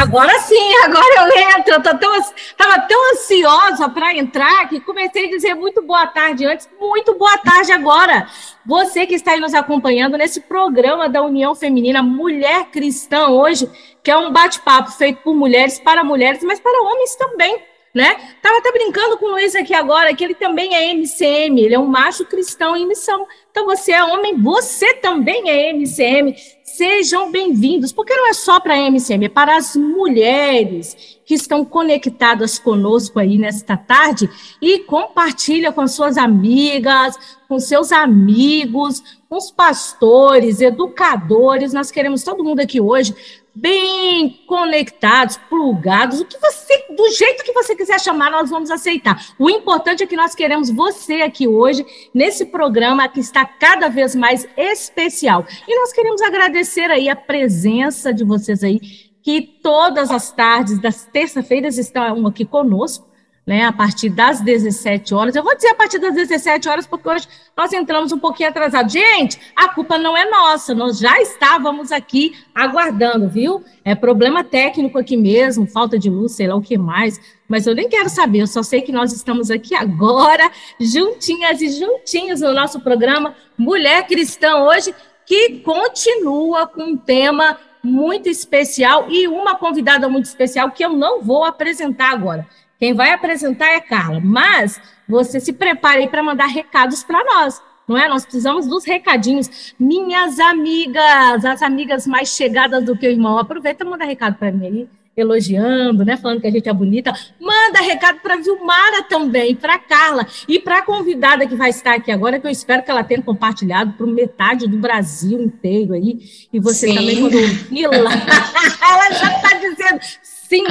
Agora sim, agora eu entro. Eu tava tão ansiosa para entrar que comecei a dizer muito boa tarde antes, muito boa tarde agora. Você que está aí nos acompanhando nesse programa da União Feminina Mulher Cristã hoje, que é um bate-papo feito por mulheres para mulheres, mas para homens também né? Tava até brincando com o Luiz aqui agora, que ele também é MCM, ele é um macho cristão em missão. Então você é homem, você também é MCM. Sejam bem-vindos, porque não é só para MCM, é para as mulheres que estão conectadas conosco aí nesta tarde e compartilha com suas amigas, com seus amigos, com os pastores, educadores. Nós queremos todo mundo aqui hoje bem conectados, plugados, o que você, do jeito que você quiser chamar, nós vamos aceitar. O importante é que nós queremos você aqui hoje, nesse programa que está cada vez mais especial. E nós queremos agradecer aí a presença de vocês aí, que todas as tardes das terça-feiras estão aqui conosco né, a partir das 17 horas. Eu vou dizer a partir das 17 horas, porque hoje nós entramos um pouquinho atrasados. Gente, a culpa não é nossa, nós já estávamos aqui aguardando, viu? É problema técnico aqui mesmo, falta de luz, sei lá o que mais, mas eu nem quero saber, eu só sei que nós estamos aqui agora, juntinhas e juntinhos no nosso programa Mulher Cristã hoje, que continua com um tema muito especial e uma convidada muito especial que eu não vou apresentar agora. Quem vai apresentar é Carla, mas você se prepare aí para mandar recados para nós, não é? Nós precisamos dos recadinhos. Minhas amigas, as amigas mais chegadas do que o irmão, aproveita e manda recado para mim aí elogiando, né, falando que a gente é bonita. Manda recado para Vilmara também, para Carla e para a convidada que vai estar aqui agora, que eu espero que ela tenha compartilhado para metade do Brasil inteiro aí. E você Sim. também quando ouvir lá, ela já está dizendo Sim,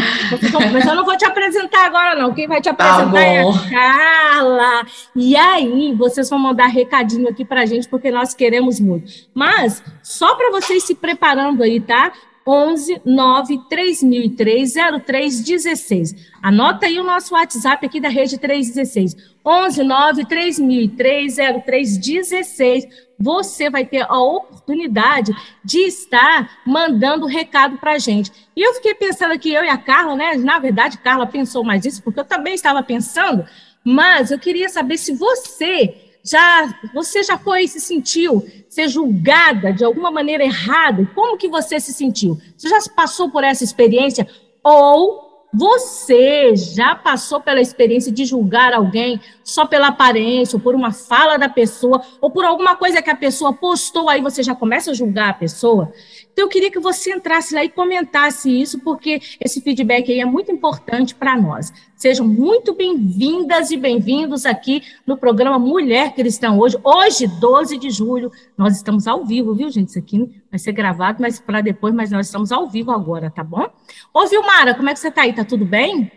mas eu não vou te apresentar agora, não. Quem vai te tá apresentar tá é a Carla. E aí, vocês vão mandar recadinho aqui pra gente, porque nós queremos muito. Mas, só para vocês se preparando aí, tá? 11 9 3003 0316. Anota aí o nosso WhatsApp aqui da rede 316. 11 9 3003 0316. Você vai ter a oportunidade de estar mandando recado para a gente. E eu fiquei pensando aqui, eu e a Carla, né? Na verdade, Carla pensou mais isso, porque eu também estava pensando, mas eu queria saber se você já você já foi se sentiu ser julgada de alguma maneira errada? Como que você se sentiu? Você já passou por essa experiência ou você já passou pela experiência de julgar alguém só pela aparência, ou por uma fala da pessoa, ou por alguma coisa que a pessoa postou, aí você já começa a julgar a pessoa? Então, eu queria que você entrasse lá e comentasse isso, porque esse feedback aí é muito importante para nós. Sejam muito bem-vindas e bem-vindos aqui no programa Mulher Cristã hoje. Hoje, 12 de julho, nós estamos ao vivo, viu, gente? Isso aqui vai ser gravado, mas para depois, mas nós estamos ao vivo agora, tá bom? Ô, Vilmara, como é que você está aí? Tá tudo bem?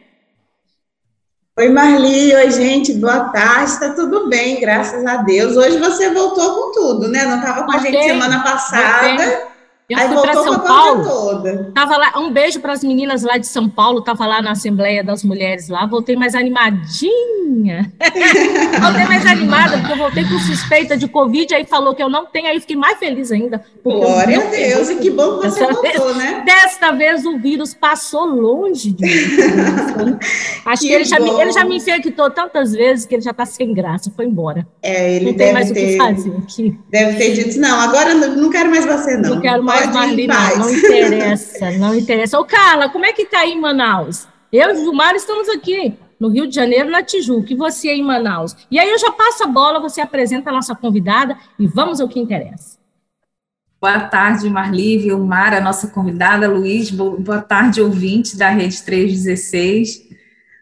Oi, Marli. Oi, gente. Boa tarde. Está tudo bem, graças a Deus. Hoje você voltou com tudo, né? Não estava com a gente semana passada. Eu Aí fui para São Paulo. Tava lá, um beijo para as meninas lá de São Paulo, tava lá na Assembleia das Mulheres lá, voltei mais animadinha. voltei mais animada, porque eu voltei com suspeita de Covid, aí falou que eu não tenho, aí fiquei mais feliz ainda. Glória a Deus, e que bom que você voltou, vez, né? Desta vez o vírus passou longe de mim. Acho que, que ele, já me, ele já me infectou tantas vezes que ele já está sem graça, foi embora. É, ele não tem mais ter, o que fazer aqui. Deve ter dito, não, agora não quero mais você, não. Não quero mais Pode Marli, não, não interessa, não interessa. Ô, Carla, como é que tá aí em Manaus? Eu e o Gilmar estamos aqui no Rio de Janeiro, na Tijuca, e você aí em Manaus. E aí eu já passo a bola, você apresenta a nossa convidada e vamos ao que interessa. Boa tarde, Marli, Vilmar, a nossa convidada, Luiz, boa tarde, ouvinte da Rede 316.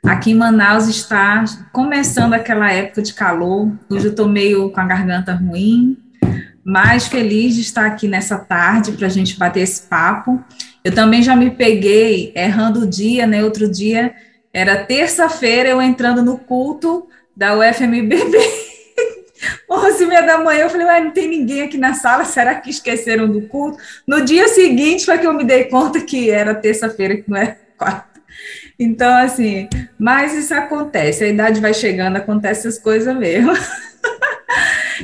Aqui em Manaus está começando aquela época de calor, hoje eu estou meio com a garganta ruim, mais feliz de estar aqui nessa tarde para a gente bater esse papo. Eu também já me peguei errando o dia, né? Outro dia era terça-feira eu entrando no culto da UFMBB. 11 e meia da manhã, eu falei, ué, não tem ninguém aqui na sala, será que esqueceram do culto? No dia seguinte foi que eu me dei conta que era terça-feira, que não é quarta. Então, assim, mas isso acontece, a idade vai chegando, acontece essas coisas mesmo.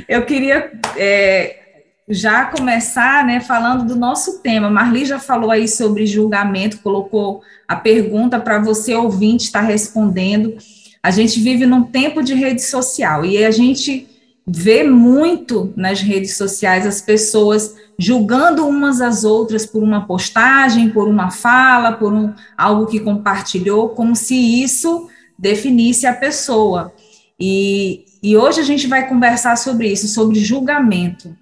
eu queria é, já começar, né, falando do nosso tema. Marli já falou aí sobre julgamento, colocou a pergunta para você ouvinte estar tá respondendo. A gente vive num tempo de rede social e a gente vê muito nas redes sociais as pessoas julgando umas às outras por uma postagem, por uma fala, por um, algo que compartilhou, como se isso definisse a pessoa. E, e hoje a gente vai conversar sobre isso, sobre julgamento.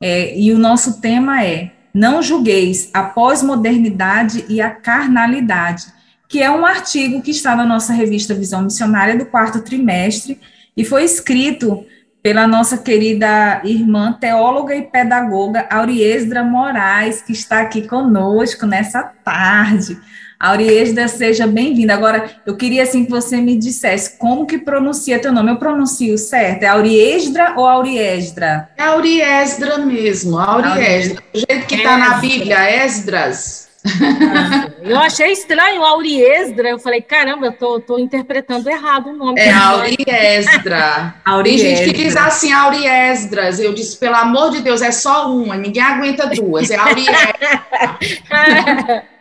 É, e o nosso tema é Não julgueis a pós-modernidade e a carnalidade, que é um artigo que está na nossa revista Visão Missionária do quarto trimestre e foi escrito pela nossa querida irmã teóloga e pedagoga Auriesdra Moraes, que está aqui conosco nessa tarde. Auriesdra, seja bem-vinda. Agora, eu queria assim que você me dissesse como que pronuncia teu nome. Eu pronuncio certo? É Auriesdra ou Auriesdra? É Auriesdra mesmo, Auriesdra. Do jeito que está na Bíblia, Esdras. Eu achei estranho Auriesdra. Eu falei, caramba, eu tô, tô interpretando errado o nome. É Auriesdra. Tem gente que diz assim, Auriesdras. Eu disse, pelo amor de Deus, é só uma, ninguém aguenta duas. É Auriesdra.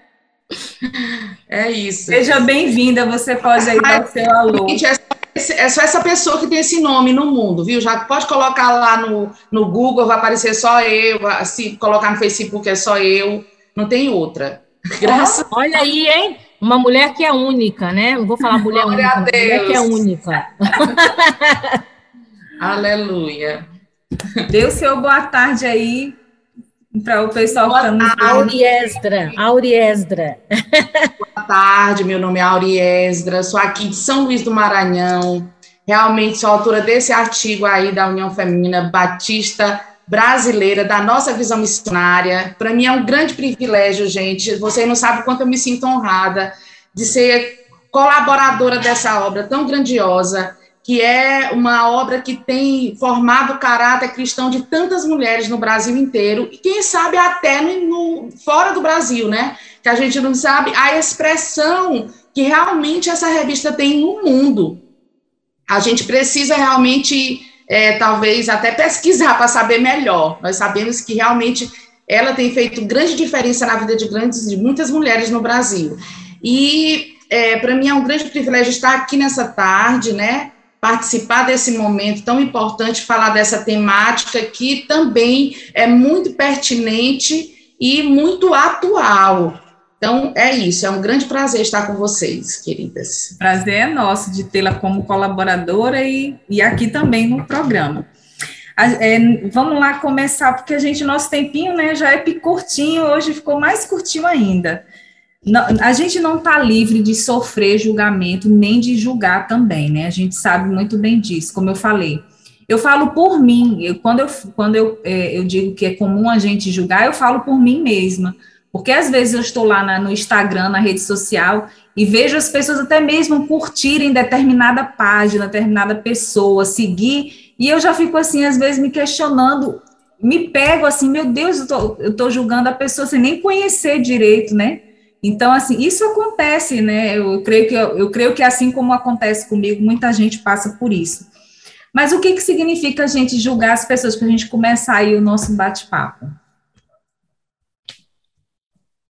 é isso. Seja bem-vinda, você pode aí dar o seu alô. Gente, é é só essa pessoa que tem esse nome no mundo, viu? Já pode colocar lá no, no Google, vai aparecer só eu. Se colocar no Facebook, é só eu não tem outra. Graças Olha aí, hein? Uma mulher que é única, né? Não vou falar mulher Glória única, mulher que é única. Aleluia. Dê o seu boa tarde aí para o pessoal boa que está nos Auriesdra, Auriesdra. Boa tarde, meu nome é Auriesdra, sou aqui de São Luís do Maranhão. Realmente sou autora desse artigo aí da União Feminina Batista brasileira, da nossa visão missionária. Para mim é um grande privilégio, gente. Você não sabe quanto eu me sinto honrada de ser colaboradora dessa obra tão grandiosa, que é uma obra que tem formado o caráter cristão de tantas mulheres no Brasil inteiro, e quem sabe até no, fora do Brasil, né? Que a gente não sabe a expressão que realmente essa revista tem no mundo. A gente precisa realmente é, talvez até pesquisar para saber melhor. Nós sabemos que realmente ela tem feito grande diferença na vida de grandes, de muitas mulheres no Brasil. E é, para mim é um grande privilégio estar aqui nessa tarde, né? Participar desse momento tão importante, falar dessa temática que também é muito pertinente e muito atual. Então, é isso, é um grande prazer estar com vocês, queridas. Prazer é nosso de tê-la como colaboradora e, e aqui também no programa. A, é, vamos lá começar, porque a gente, nosso tempinho, né, já é curtinho, hoje ficou mais curtinho ainda. A gente não está livre de sofrer julgamento, nem de julgar também, né? A gente sabe muito bem disso, como eu falei. Eu falo por mim, eu, quando, eu, quando eu, é, eu digo que é comum a gente julgar, eu falo por mim mesma porque às vezes eu estou lá na, no Instagram, na rede social, e vejo as pessoas até mesmo curtirem determinada página, determinada pessoa, seguir, e eu já fico assim, às vezes me questionando, me pego assim, meu Deus, eu estou julgando a pessoa sem nem conhecer direito, né? Então, assim, isso acontece, né? Eu creio que, eu, creio que assim como acontece comigo, muita gente passa por isso. Mas o que, que significa a gente julgar as pessoas para a gente começar aí o nosso bate-papo?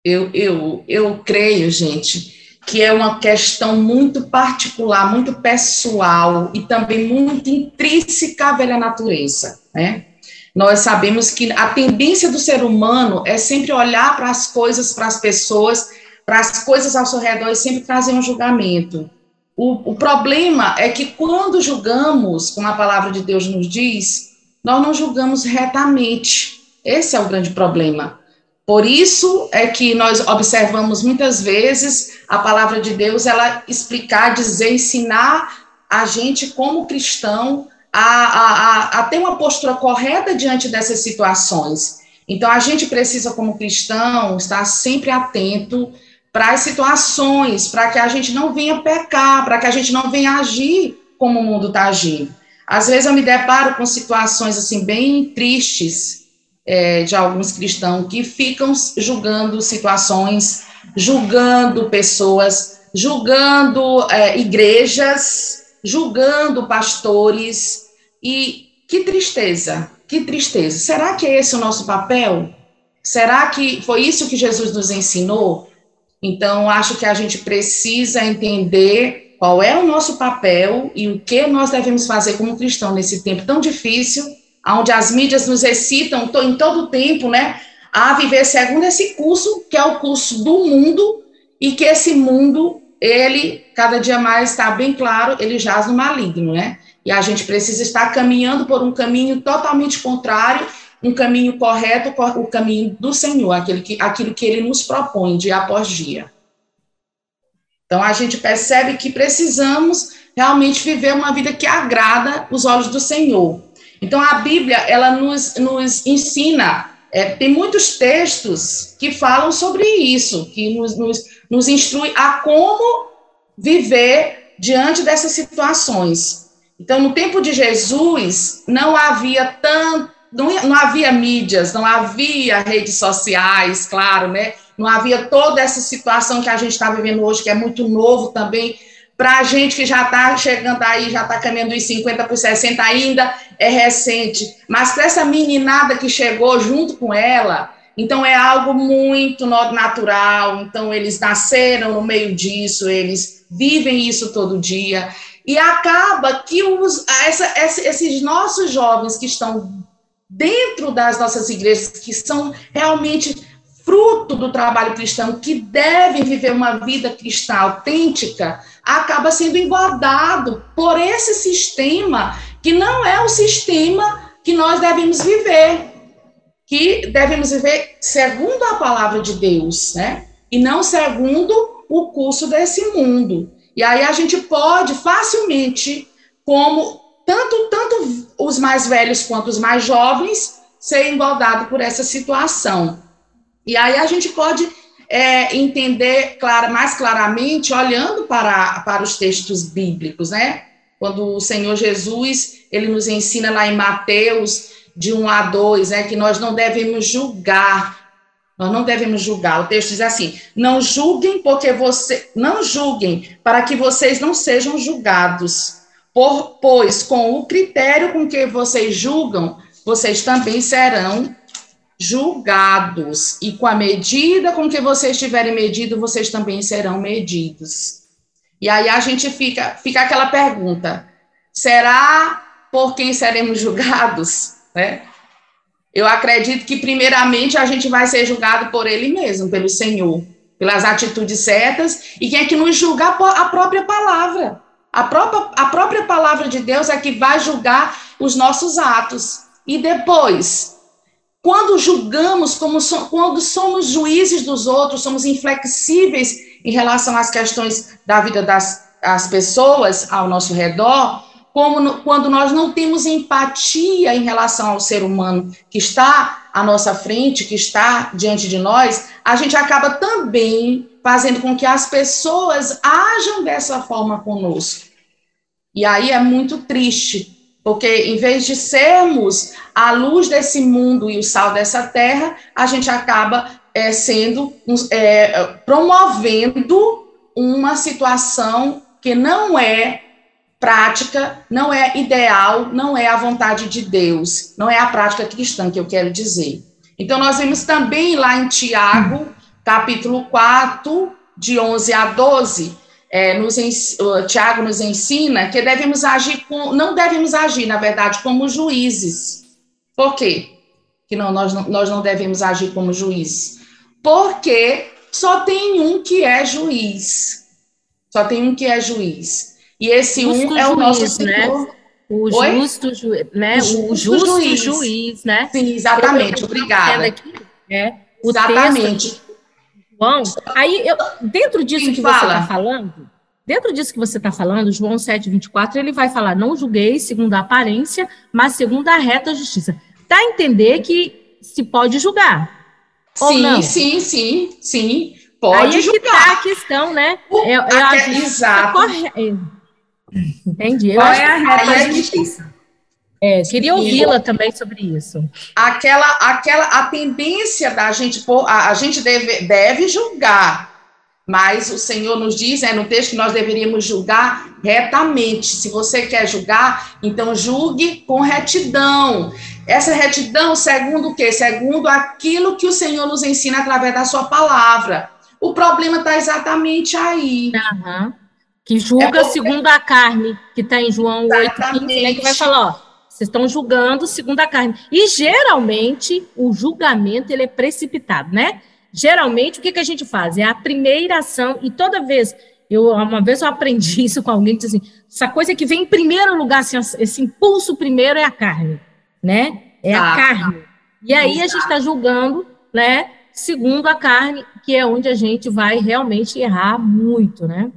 Eu, eu, eu creio, gente, que é uma questão muito particular, muito pessoal e também muito intrínseca à velha natureza, né? Nós sabemos que a tendência do ser humano é sempre olhar para as coisas, para as pessoas, para as coisas ao seu redor e sempre trazer um julgamento. O, o problema é que quando julgamos, como a palavra de Deus nos diz, nós não julgamos retamente. Esse é o grande problema. Por isso é que nós observamos muitas vezes a palavra de Deus, ela explicar, dizer, ensinar a gente como cristão a, a, a, ter uma postura correta diante dessas situações. Então, a gente precisa, como cristão, estar sempre atento para as situações, para que a gente não venha pecar, para que a gente não venha agir como o mundo está agindo. Às vezes eu me deparo com situações assim bem tristes é, de alguns cristãos que ficam julgando situações, julgando pessoas, julgando é, igrejas, julgando pastores e que tristeza, que tristeza. Será que é esse o nosso papel? Será que foi isso que Jesus nos ensinou? Então, acho que a gente precisa entender qual é o nosso papel e o que nós devemos fazer como cristão nesse tempo tão difícil, onde as mídias nos excitam em todo o tempo, né, a viver segundo esse curso, que é o curso do mundo, e que esse mundo, ele, cada dia mais está bem claro, ele jaz no maligno, né? E a gente precisa estar caminhando por um caminho totalmente contrário, um caminho correto, o caminho do Senhor, aquilo que, aquilo que ele nos propõe dia após dia. Então, a gente percebe que precisamos realmente viver uma vida que agrada os olhos do Senhor. Então, a Bíblia, ela nos, nos ensina, é, tem muitos textos que falam sobre isso, que nos, nos, nos instrui a como viver diante dessas situações. Então, no tempo de Jesus, não havia tanto, não, não havia mídias, não havia redes sociais, claro, né? não havia toda essa situação que a gente está vivendo hoje, que é muito novo também, para a gente que já está chegando aí, já está caminhando dos 50 por 60 ainda, é recente. Mas para essa meninada que chegou junto com ela, então é algo muito natural. Então eles nasceram no meio disso, eles vivem isso todo dia. E acaba que os, essa, esses nossos jovens que estão dentro das nossas igrejas, que são realmente fruto do trabalho cristão, que devem viver uma vida cristã autêntica, acaba sendo engordado por esse sistema que não é o sistema que nós devemos viver, que devemos viver segundo a palavra de Deus, né? E não segundo o curso desse mundo. E aí a gente pode facilmente, como tanto tanto os mais velhos quanto os mais jovens, ser engordado por essa situação. E aí a gente pode é, entender mais claramente olhando para, para os textos bíblicos, né? Quando o Senhor Jesus, ele nos ensina lá em Mateus, de 1 a 2, né, que nós não devemos julgar, nós não devemos julgar. O texto diz assim: não julguem porque você, não julguem para que vocês não sejam julgados. Por, pois com o critério com que vocês julgam, vocês também serão julgados, e com a medida com que vocês tiverem medido, vocês também serão medidos. E aí a gente fica, fica aquela pergunta: será por quem seremos julgados? Né? Eu acredito que, primeiramente, a gente vai ser julgado por Ele mesmo, pelo Senhor, pelas atitudes certas, e quem é que nos julga? A própria palavra. A própria, a própria palavra de Deus é que vai julgar os nossos atos. E depois, quando julgamos, como so, quando somos juízes dos outros, somos inflexíveis em relação às questões da vida das as pessoas ao nosso redor, como no, quando nós não temos empatia em relação ao ser humano que está à nossa frente, que está diante de nós, a gente acaba também fazendo com que as pessoas ajam dessa forma conosco. E aí é muito triste, porque em vez de sermos a luz desse mundo e o sal dessa terra, a gente acaba é, sendo é, promovendo uma situação que não é prática, não é ideal, não é a vontade de Deus, não é a prática cristã que eu quero dizer. Então, nós vemos também lá em Tiago, capítulo 4, de 11 a 12, é, nos, Tiago nos ensina que devemos agir com, não devemos agir, na verdade, como juízes. Por quê? Que não, nós, não, nós não devemos agir como juízes? Porque só tem um que é juiz. Só tem um que é juiz. E esse justo um é o nosso juiz, né? Senhor. Né? O justo, ju, né? o justo, o justo juiz. juiz. né? Sim, exatamente. Obrigada. Aqui, é, o exatamente. Texto João, aí eu, dentro disso Quem que fala? você está falando, dentro disso que você está falando, João 7,24, ele vai falar: não julguei segundo a aparência, mas segundo a reta justiça. Dá a entender que se pode julgar. Sim, sim, sim, sim. Pode aí julgar. Aí é tá a questão, né? O, é, é exato. Corre... Entendi. Qual é a reta justiça? É, queria ouvi-la também sobre isso. Aquela, aquela, a tendência da gente, a, a gente deve, deve julgar, mas o Senhor nos diz, é no texto que nós deveríamos julgar retamente. Se você quer julgar, então julgue com retidão. Essa retidão, segundo o quê? Segundo aquilo que o Senhor nos ensina através da sua palavra. O problema está exatamente aí. Uhum. Que julga é porque... segundo a carne, que está em João 8,15, né, que vai falar, ó, vocês estão julgando segundo a carne. E geralmente o julgamento ele é precipitado, né? Geralmente o que, que a gente faz? É a primeira ação, e toda vez, eu uma vez eu aprendi isso com alguém que disse assim: essa coisa que vem em primeiro lugar, assim, esse impulso primeiro é a carne, né? É a ah, carne. E aí a gente está julgando, né? Segundo a carne, que é onde a gente vai realmente errar muito, né?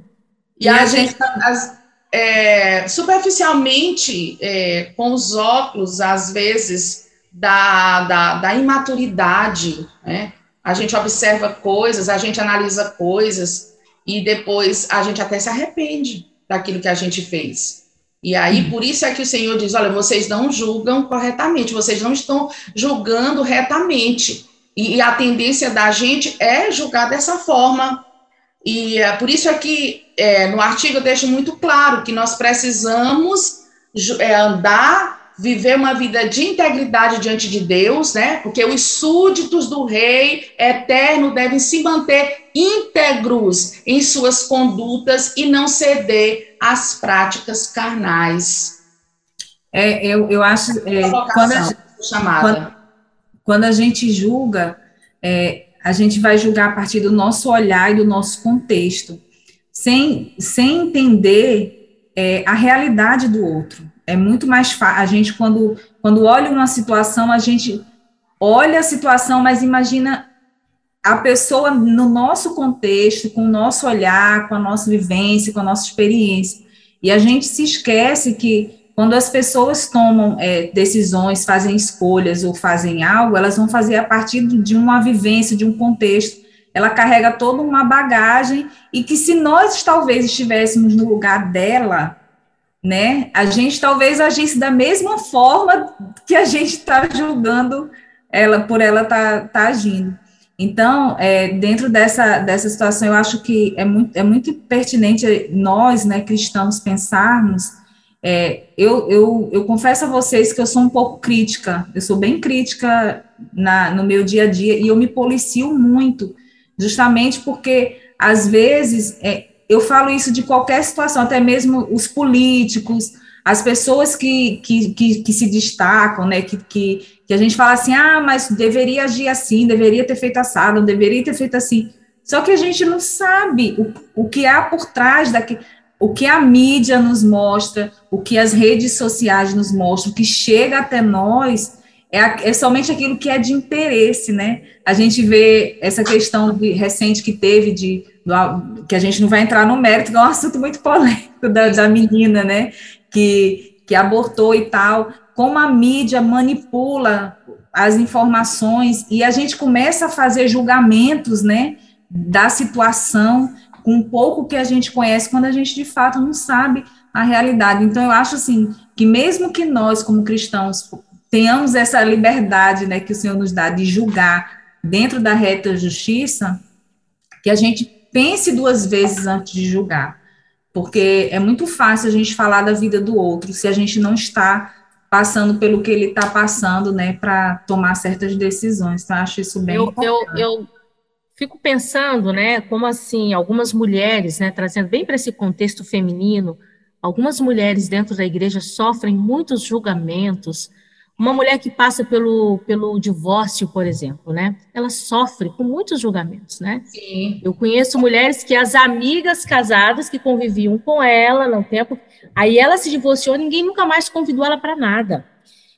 E, e a, a gente, gente tá, as, é, superficialmente, é, com os óculos, às vezes, da, da, da imaturidade, né? A gente observa coisas, a gente analisa coisas e depois a gente até se arrepende daquilo que a gente fez. E aí, hum. por isso é que o Senhor diz: olha, vocês não julgam corretamente, vocês não estão julgando retamente. E, e a tendência da gente é julgar dessa forma. E é, por isso é que é, no artigo eu deixo muito claro que nós precisamos é, andar, viver uma vida de integridade diante de Deus, né? Porque os súditos do rei eterno devem se manter íntegros em suas condutas e não ceder às práticas carnais. É, eu, eu acho é, quando, a, quando, quando, a gente julga, é, a gente vai julgar a partir do nosso olhar e do nosso contexto sem, sem entender é, a realidade do outro. É muito mais fácil. A gente, quando, quando olha uma situação, a gente olha a situação, mas imagina a pessoa no nosso contexto, com o nosso olhar, com a nossa vivência, com a nossa experiência. E a gente se esquece que quando as pessoas tomam é, decisões, fazem escolhas ou fazem algo, elas vão fazer a partir de uma vivência, de um contexto ela carrega toda uma bagagem e que se nós talvez estivéssemos no lugar dela, né, a gente talvez agisse da mesma forma que a gente está julgando ela por ela tá, tá agindo. Então, é, dentro dessa, dessa situação, eu acho que é muito, é muito pertinente nós, né, cristãos, pensarmos. É, eu, eu, eu confesso a vocês que eu sou um pouco crítica, eu sou bem crítica na, no meu dia a dia e eu me policio muito justamente porque, às vezes, é, eu falo isso de qualquer situação, até mesmo os políticos, as pessoas que, que, que, que se destacam, né, que, que, que, a gente fala assim, ah, mas deveria agir assim, deveria ter feito assado, deveria ter feito assim, só que a gente não sabe o, o que há por trás daquele, o que a mídia nos mostra, o que as redes sociais nos mostram, o que chega até nós, é, é, somente aquilo que é de interesse, né? A gente vê essa questão de, recente que teve de que a gente não vai entrar no mérito, que é um assunto muito polêmico da, da menina, né? Que, que abortou e tal, como a mídia manipula as informações e a gente começa a fazer julgamentos, né? Da situação com pouco que a gente conhece, quando a gente de fato não sabe a realidade. Então, eu acho assim que mesmo que nós, como cristãos, tenhamos essa liberdade né, que o Senhor nos dá de julgar dentro da reta justiça, que a gente pense duas vezes antes de julgar. Porque é muito fácil a gente falar da vida do outro se a gente não está passando pelo que ele está passando, né, para tomar certas decisões. Então, acho isso bem eu, eu, eu, fico pensando, né, como assim, algumas mulheres, né, trazendo bem para esse contexto feminino, algumas mulheres dentro da igreja sofrem muitos julgamentos, uma mulher que passa pelo, pelo divórcio, por exemplo, né? Ela sofre com muitos julgamentos, né? Sim. Eu conheço mulheres que as amigas casadas que conviviam com ela no tempo, aí ela se divorciou, ninguém nunca mais convidou ela para nada.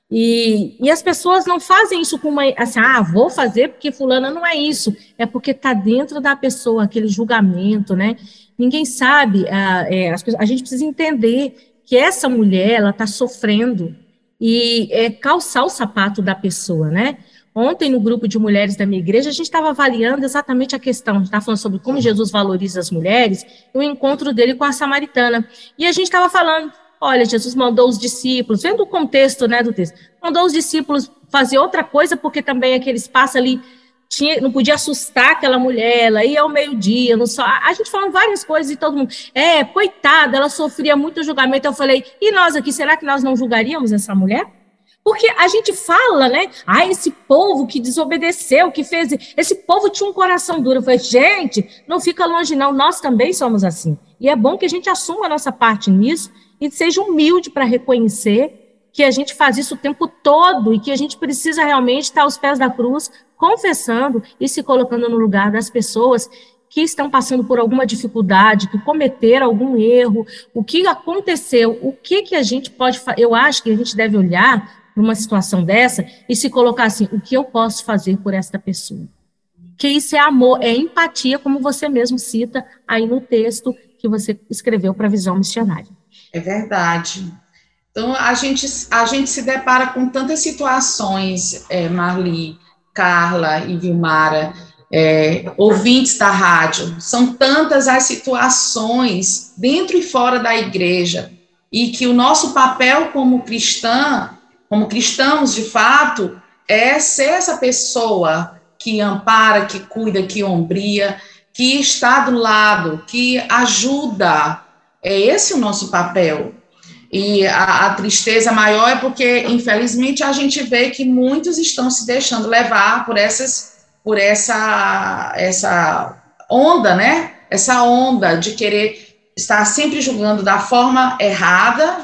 E, e as pessoas não fazem isso com uma assim, ah, vou fazer porque fulana não é isso, é porque está dentro da pessoa aquele julgamento, né? Ninguém sabe, a, ah, é, a gente precisa entender que essa mulher ela está sofrendo e é, calçar o sapato da pessoa, né? Ontem, no grupo de mulheres da minha igreja, a gente estava avaliando exatamente a questão, a gente estava falando sobre como Jesus valoriza as mulheres, e o encontro dele com a samaritana. E a gente estava falando, olha, Jesus mandou os discípulos, vendo o contexto, né, do texto, mandou os discípulos fazer outra coisa, porque também aquele espaço ali tinha, não podia assustar aquela mulher, ela ia ao meio-dia, não só. A gente falando várias coisas e todo mundo, é, coitada, ela sofria muito julgamento. Eu falei, e nós aqui, será que nós não julgaríamos essa mulher? Porque a gente fala, né? Ah, esse povo que desobedeceu, que fez. Esse povo tinha um coração duro. Eu falei, gente, não fica longe, não. Nós também somos assim. E é bom que a gente assuma a nossa parte nisso e seja humilde para reconhecer que a gente faz isso o tempo todo e que a gente precisa realmente estar aos pés da cruz, confessando e se colocando no lugar das pessoas que estão passando por alguma dificuldade, que cometeram algum erro, o que aconteceu, o que que a gente pode, eu acho que a gente deve olhar numa situação dessa e se colocar assim, o que eu posso fazer por esta pessoa? Que isso é amor, é empatia, como você mesmo cita aí no texto que você escreveu para a visão missionária. É verdade. Então, a gente, a gente se depara com tantas situações, é, Marli, Carla e Vilmara, é, ouvintes da rádio, são tantas as situações dentro e fora da igreja, e que o nosso papel como cristã como cristãos, de fato, é ser essa pessoa que ampara, que cuida, que ombria, que está do lado, que ajuda. É esse o nosso papel. E a, a, tristeza maior é porque, infelizmente, a gente vê que muitos estão se deixando levar por essas, por essa, essa onda, né? Essa onda de querer estar sempre julgando da forma errada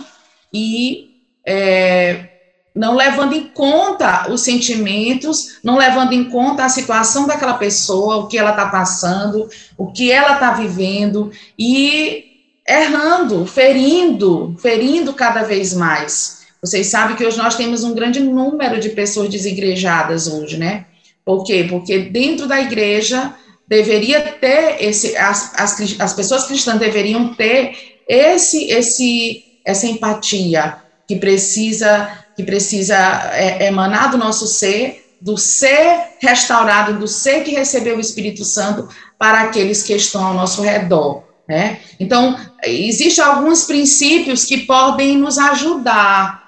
e é, não levando em conta os sentimentos, não levando em conta a situação daquela pessoa, o que ela está passando, o que ela está vivendo, e errando, ferindo, ferindo cada vez mais. Vocês sabem que hoje nós temos um grande número de pessoas desigrejadas hoje, né? Por quê? Porque dentro da igreja deveria ter esse, as, as, as pessoas cristãs deveriam ter esse, esse, essa empatia que precisa que precisa é, emanar do nosso ser, do ser restaurado, do ser que recebeu o Espírito Santo para aqueles que estão ao nosso redor. Né? Então, existem alguns princípios que podem nos ajudar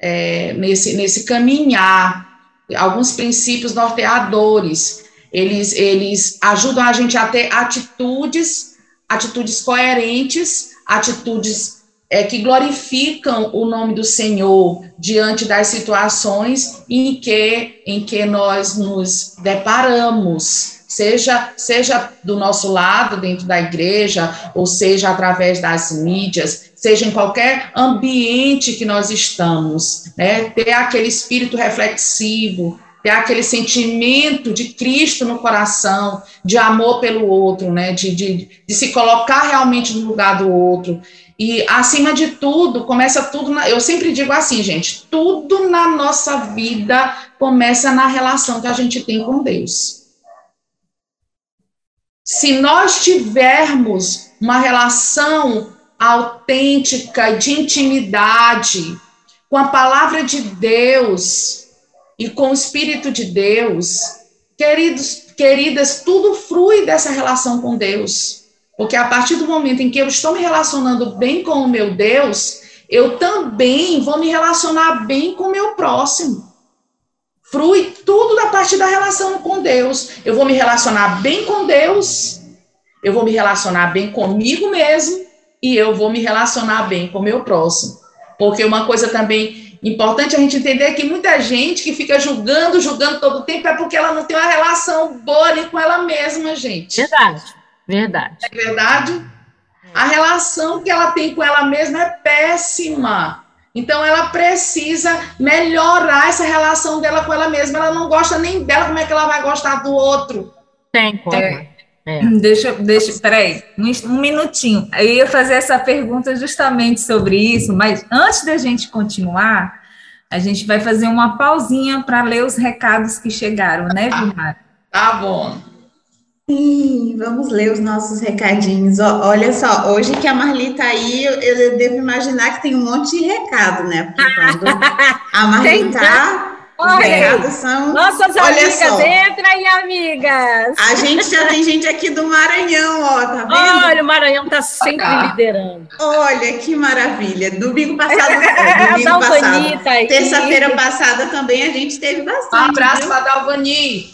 é, nesse, nesse caminhar, alguns princípios norteadores. Eles, eles ajudam a gente a ter atitudes, atitudes coerentes, atitudes é, que glorificam o nome do Senhor diante das situações em que, em que nós nos deparamos, seja, seja do nosso lado, dentro da igreja, ou seja através das mídias, seja em qualquer ambiente que nós estamos, né? ter aquele espírito reflexivo, ter aquele sentimento de Cristo no coração, de amor pelo outro, né? de, de, de se colocar realmente no lugar do outro. E, acima de tudo, começa tudo. Na, eu sempre digo assim, gente: tudo na nossa vida começa na relação que a gente tem com Deus. Se nós tivermos uma relação autêntica de intimidade com a palavra de Deus e com o Espírito de Deus, queridos, queridas, tudo flui dessa relação com Deus. Porque a partir do momento em que eu estou me relacionando bem com o meu Deus, eu também vou me relacionar bem com o meu próximo. Frui tudo da parte da relação com Deus. Eu vou me relacionar bem com Deus, eu vou me relacionar bem comigo mesmo e eu vou me relacionar bem com o meu próximo. Porque uma coisa também importante a gente entender é que muita gente que fica julgando, julgando todo o tempo é porque ela não tem uma relação boa ali com ela mesma, gente. Verdade. Verdade. É verdade? A relação que ela tem com ela mesma é péssima. Então ela precisa melhorar essa relação dela com ela mesma. Ela não gosta nem dela, como é que ela vai gostar do outro? Tem como. É. É. Deixa, deixa, peraí, um, um minutinho. Eu ia fazer essa pergunta justamente sobre isso, mas antes da gente continuar, a gente vai fazer uma pausinha para ler os recados que chegaram, né, Vilmar? Tá bom. Sim, vamos ler os nossos recadinhos. olha só, hoje que a Marli está aí, eu, eu, devo imaginar que tem um monte de recado, né? Porque quando a Marli está. Olha, são... Nossas Olha amigas, só. entra aí, amigas. A gente já tem gente aqui do Maranhão, ó, tá vendo? Olha, o Maranhão tá sempre ah. liderando. Olha, que maravilha. Domingo passado, domingo passado, terça-feira passada também a gente teve bastante. Um abraço para Dalvani.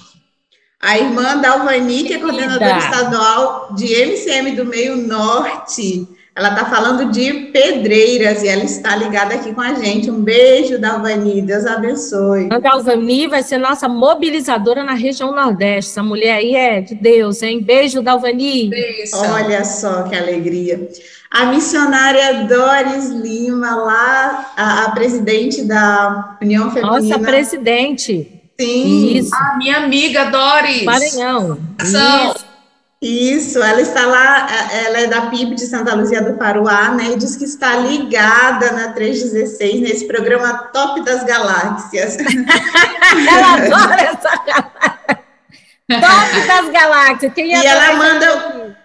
A irmã Dalvani, que é coordenadora estadual de MCM do Meio Norte. Ela está falando de pedreiras e ela está ligada aqui com a gente. Um beijo, Dalvani, Deus abençoe. A Dalvani vai ser nossa mobilizadora na região Nordeste. Essa mulher aí é de Deus, hein? Beijo, Dalvani. Beijo. Olha só que alegria. A missionária Doris Lima, lá, a, a presidente da União Feminina. Nossa, presidente. Sim. Isso. A minha amiga Doris. Maranhão. Isso. Isso, ela está lá, ela é da PIB de Santa Luzia do Paruá, né, e diz que está ligada na 316, nesse programa Top das Galáxias. ela adora essa. Top das Galáxias. Quem é e ela manda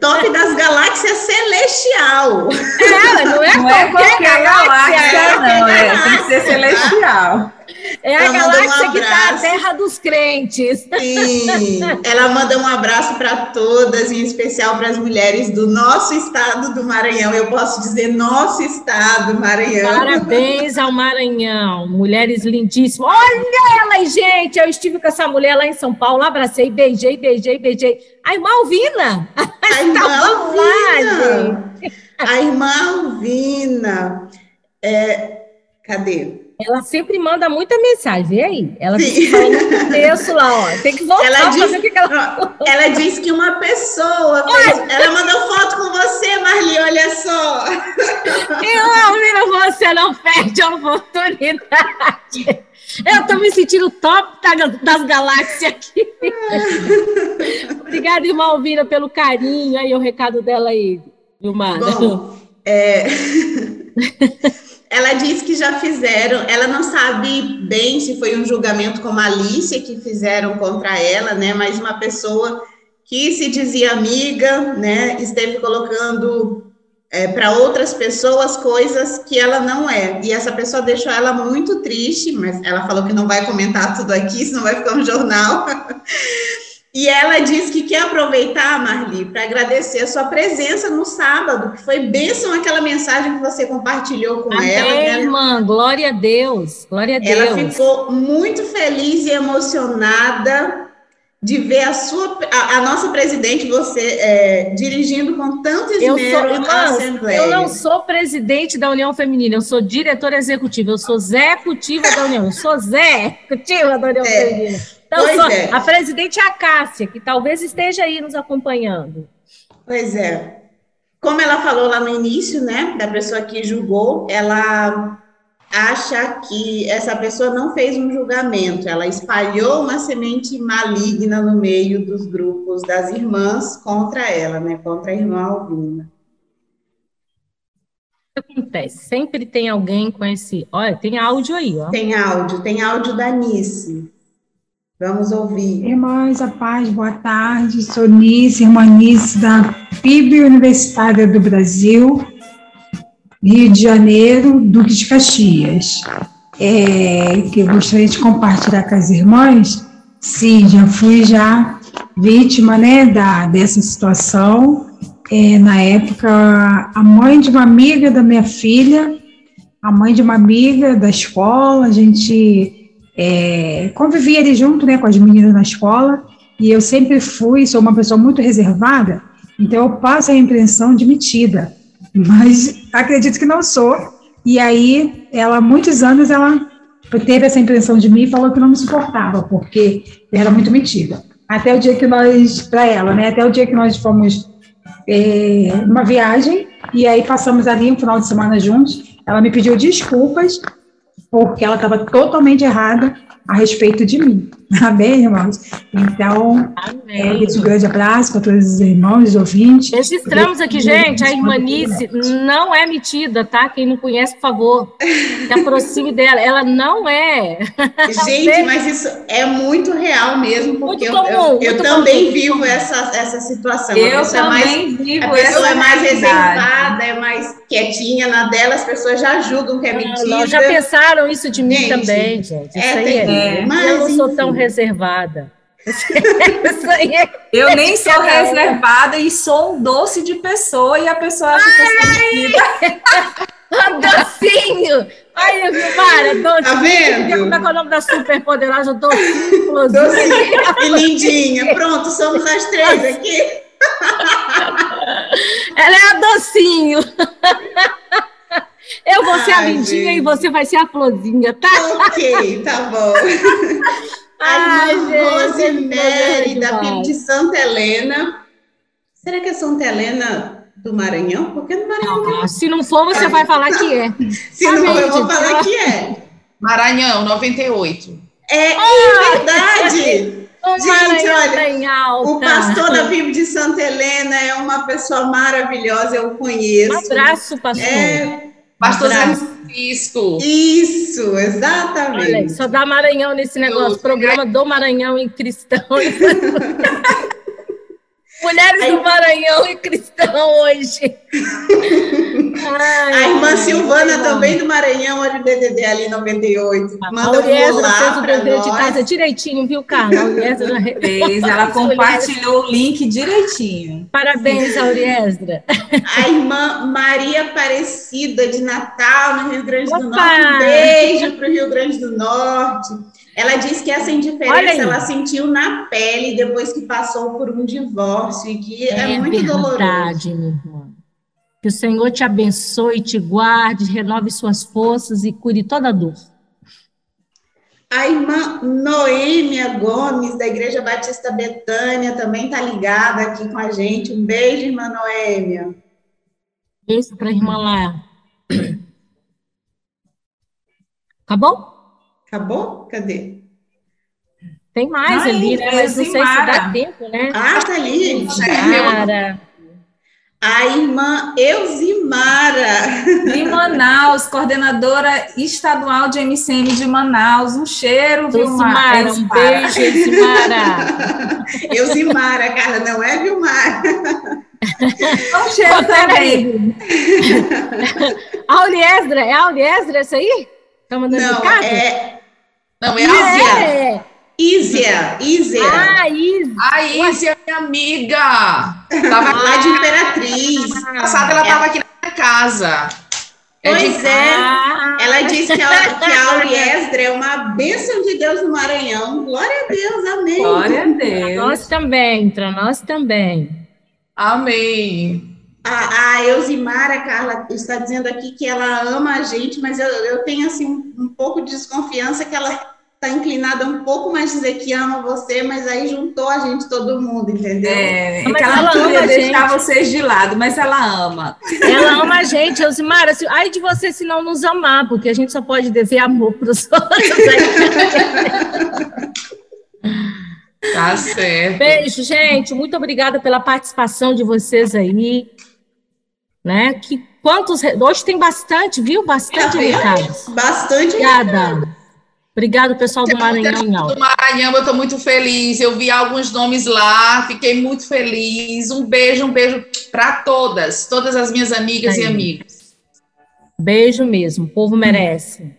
Top das Galáxias Celestial. É, não é, não é qualquer, galáxia, galáxia não, é, tem que ser celestial. É a galáxia um que está a terra dos crentes. Sim, ela manda um abraço para todas, em especial para as mulheres do nosso estado do Maranhão. Eu posso dizer nosso estado, Maranhão. Parabéns ao Maranhão, mulheres lindíssimas. Olha ela, gente, eu estive com essa mulher lá em São Paulo, abracei, beijei, beijei, beijei. A irmã Alvina. A irmã Alvina. A irmã Alvina. É, cadê? Ela sempre manda muita mensagem, vê aí. Ela fala muito texto lá, ó. Tem que voltar ela diz, o que, ela... ela diz que uma pessoa fez, ela mandou foto com você, Marli, olha só. Eu, você não perde a oportunidade. Eu tô me sentindo top das galáxias aqui. Obrigada, irmã Alvira, pelo carinho. Aí o recado dela aí, Vilmar. Bom, é... Ela disse que já fizeram, ela não sabe bem se foi um julgamento com malícia que fizeram contra ela, né? Mas uma pessoa que se dizia amiga, né, esteve colocando é, para outras pessoas coisas que ela não é. E essa pessoa deixou ela muito triste, mas ela falou que não vai comentar tudo aqui, senão vai ficar um jornal. E ela diz que quer aproveitar, Marli, para agradecer a sua presença no sábado, que foi bênção aquela mensagem que você compartilhou com Amém, ela. Né? irmã, glória a Deus, glória a Deus. Ela ficou muito feliz e emocionada de ver a sua, a, a nossa presidente, você é, dirigindo com tanto esmero eu sou, a Assembleia. Eu não sou presidente da União Feminina, eu sou diretora executiva, eu sou executiva da União, eu sou executiva da União é. Feminina. Então, só, é. a presidente é a Cássia, que talvez esteja aí nos acompanhando. Pois é. Como ela falou lá no início, né, da pessoa que julgou, ela acha que essa pessoa não fez um julgamento, ela espalhou uma semente maligna no meio dos grupos das irmãs contra ela, né, contra a irmã Albina. acontece? Sempre tem alguém com esse. Olha, tem áudio aí, ó. Tem áudio, tem áudio da Nice. Vamos ouvir. Irmãs, a paz, boa tarde. Sou Nice, irmã Nice, da PIB Universitária do Brasil, Rio de Janeiro, Duque de Caxias. É, que eu gostaria de compartilhar com as irmãs. Sim, já fui já vítima né, da, dessa situação. É, na época, a mãe de uma amiga da minha filha, a mãe de uma amiga da escola, a gente é, convivia ali junto né, com as meninas na escola, e eu sempre fui, sou uma pessoa muito reservada, então eu passo a impressão de metida, mas acredito que não sou. E aí, ela, muitos anos, ela teve essa impressão de mim e falou que não me suportava, porque era muito metida. Até o dia que nós, para ela, né, até o dia que nós fomos é, uma viagem, e aí passamos ali um final de semana juntos, ela me pediu desculpas porque ela estava totalmente errada a respeito de mim. Amém, irmãos? Então, é, um grande abraço para todos os irmãos, os ouvintes. Registramos aqui, gente, a irmanice não é metida, tá? Quem não conhece, por favor, se aproxime dela. Ela não é. Gente, mas isso é muito real mesmo, porque muito comum, eu, eu, eu também comum. vivo essa, essa situação. Eu também é mais, vivo A pessoa é mais reservada, é mais quietinha na dela, as pessoas já julgam que é mentira. já pensaram isso de mim gente, também, gente. Isso é, aí é. Mas, eu não sou tão reservada. É eu nem sou reservada e sou um doce de pessoa e a pessoa acha que eu sou docinho! Aí, Vilmara, docinho. Tá vendo? Como é que é o nome da super poderosa? Docinho, docinho. E lindinha. Pronto, somos as três aqui. Ela é a docinho. Eu vou Ai, ser a lindinha gente. e você vai ser a florzinha, tá? Ok, tá bom. A irmã Rosemary, da PIB de Santa Helena. Será que é Santa Helena do Maranhão? Porque no Maranhão. Não, se não for, você vai falar que é. Se não for, eu vou falar que é. Maranhão, 98. É, ah, é verdade! Gente, olha, o pastor da PIB de Santa Helena é uma pessoa maravilhosa, eu conheço. Um abraço, pastor. É, pastor Zé Francisco. Isso, exatamente. Olha, só dá Maranhão nesse negócio, programa do Maranhão em cristão. Mulheres do Maranhão e cristão hoje. Ai, a irmã Silvana ai, também do Maranhão, olha o DDD ali 98. Manda um olá fez o dever de casa direitinho, viu, Carla? A fez, ela compartilhou o link direitinho. Parabéns, Auriesdra. A irmã Maria Aparecida de Natal, no Rio Grande Opa! do Norte. Um beijo para o Rio Grande do Norte. Ela disse que essa indiferença ela sentiu na pele depois que passou por um divórcio e que é, é muito verdade, doloroso. Minha irmã. Que o Senhor te abençoe, te guarde, renove suas forças e cure toda dor. A irmã Noêmia Gomes, da Igreja Batista Betânia, também está ligada aqui com a gente. Um beijo, irmã Noêmia. Beijo para a irmã lá. Acabou? Acabou? Cadê? Tem mais Ai, ali, né? Mas não sei se dá tempo, né? Ah, tá ali. Mara. A irmã Elzimara. De Manaus, coordenadora estadual de MCM de Manaus. Um cheiro, Vilmara. Um beijo, Elzimara. Elzimara, cara, não é Vilmara. Um cheiro também. a Auliesdra, é a Auliesdra essa aí? Tá mandando não, é, não, é Ísia. É. Ísia, Ísia. Ah, Ísia. A Ísia, minha amiga. Tava lá de Imperatriz. Ah, passada ela estava aqui na minha casa. Pois é. Ah. Ela disse que a, que a Auriesdra é uma bênção de Deus no Maranhão. Glória a Deus, amém. Glória a Deus. Nós também, para nós também. Amém. A, a Elzimara, Carla, está dizendo aqui que ela ama a gente, mas eu, eu tenho assim um, um pouco de desconfiança que ela está inclinada um pouco mais dizer que ama você, mas aí juntou a gente todo mundo, entendeu? É, mas ela, ela ama deixar vocês de lado, mas ela ama. Ela ama a gente, Elzimara. Se, ai de você se não nos amar, porque a gente só pode dever amor para os outros. tá certo. Beijo, gente. Muito obrigada pela participação de vocês aí né? Que quantos hoje tem bastante, viu? Bastante recados. Bastante. Obrigada. Obrigado, pessoal do Maranhão. Do Maranhão, eu estou muito feliz. Eu vi alguns nomes lá, fiquei muito feliz. Um beijo, um beijo para todas, todas as minhas amigas Aí. e amigos. Beijo mesmo, o povo merece.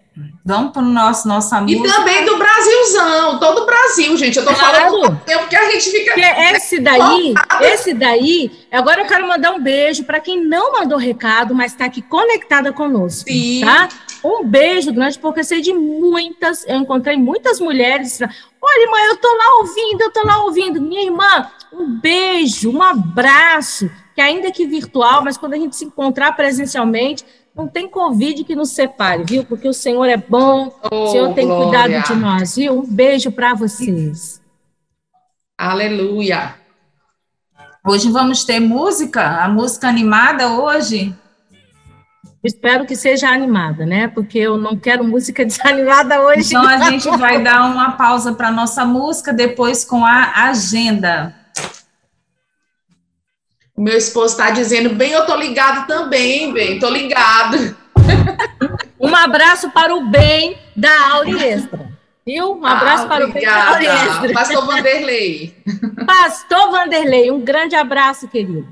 Vamos para o nosso nossa música. E também do Brasilzão, todo o Brasil, gente. Eu tô claro. falando porque a gente fica. Porque esse daí, esse daí, agora eu quero mandar um beijo para quem não mandou recado, mas está aqui conectada conosco. Sim. Tá? Um beijo grande, porque eu sei de muitas, eu encontrei muitas mulheres. Olha, mãe, eu tô lá ouvindo, eu tô lá ouvindo. Minha irmã, um beijo, um abraço, que ainda que virtual, mas quando a gente se encontrar presencialmente, não tem Covid que nos separe, viu? Porque o Senhor é bom, oh, o Senhor tem glória. cuidado de nós, viu? Um beijo para vocês. Aleluia. Hoje vamos ter música, a música animada hoje. Espero que seja animada, né? Porque eu não quero música desanimada hoje. Então a gente vai dar uma pausa para nossa música, depois com a agenda. Meu esposo está dizendo, bem, eu tô ligado também, bem, tô ligado. Um abraço para o bem da Auri Extra. Viu? Um abraço ah, para o bem da Auri Extra. Pastor Vanderlei. Pastor Vanderlei, um grande abraço, querido.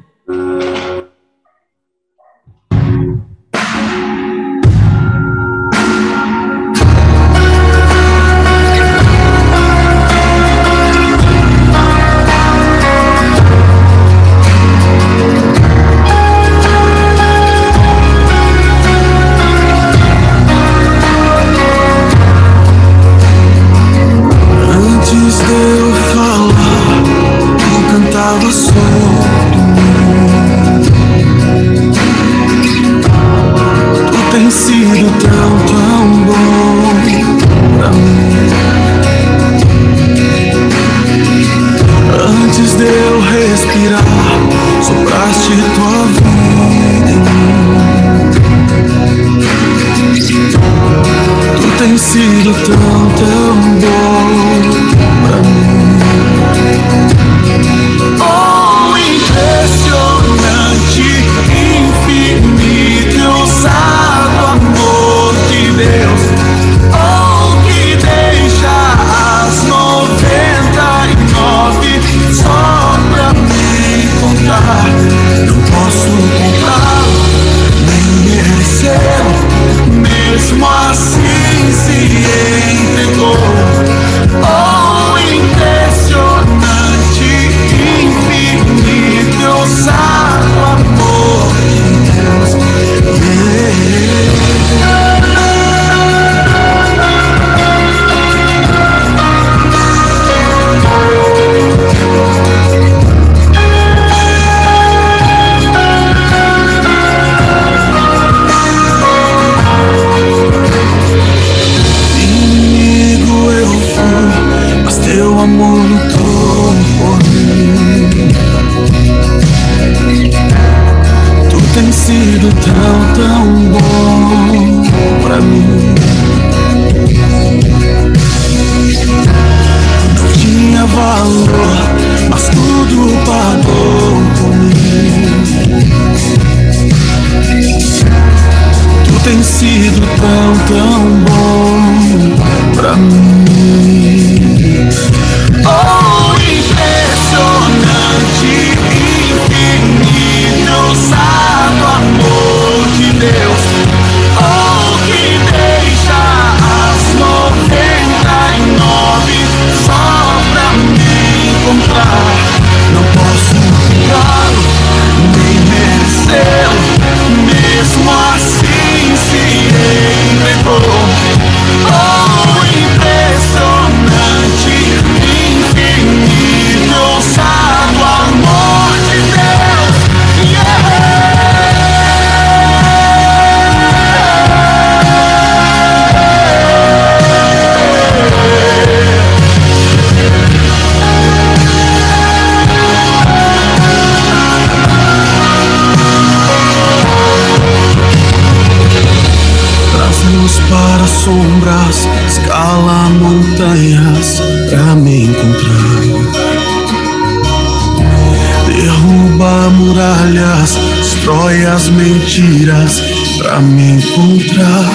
mentiras pra me encontrar.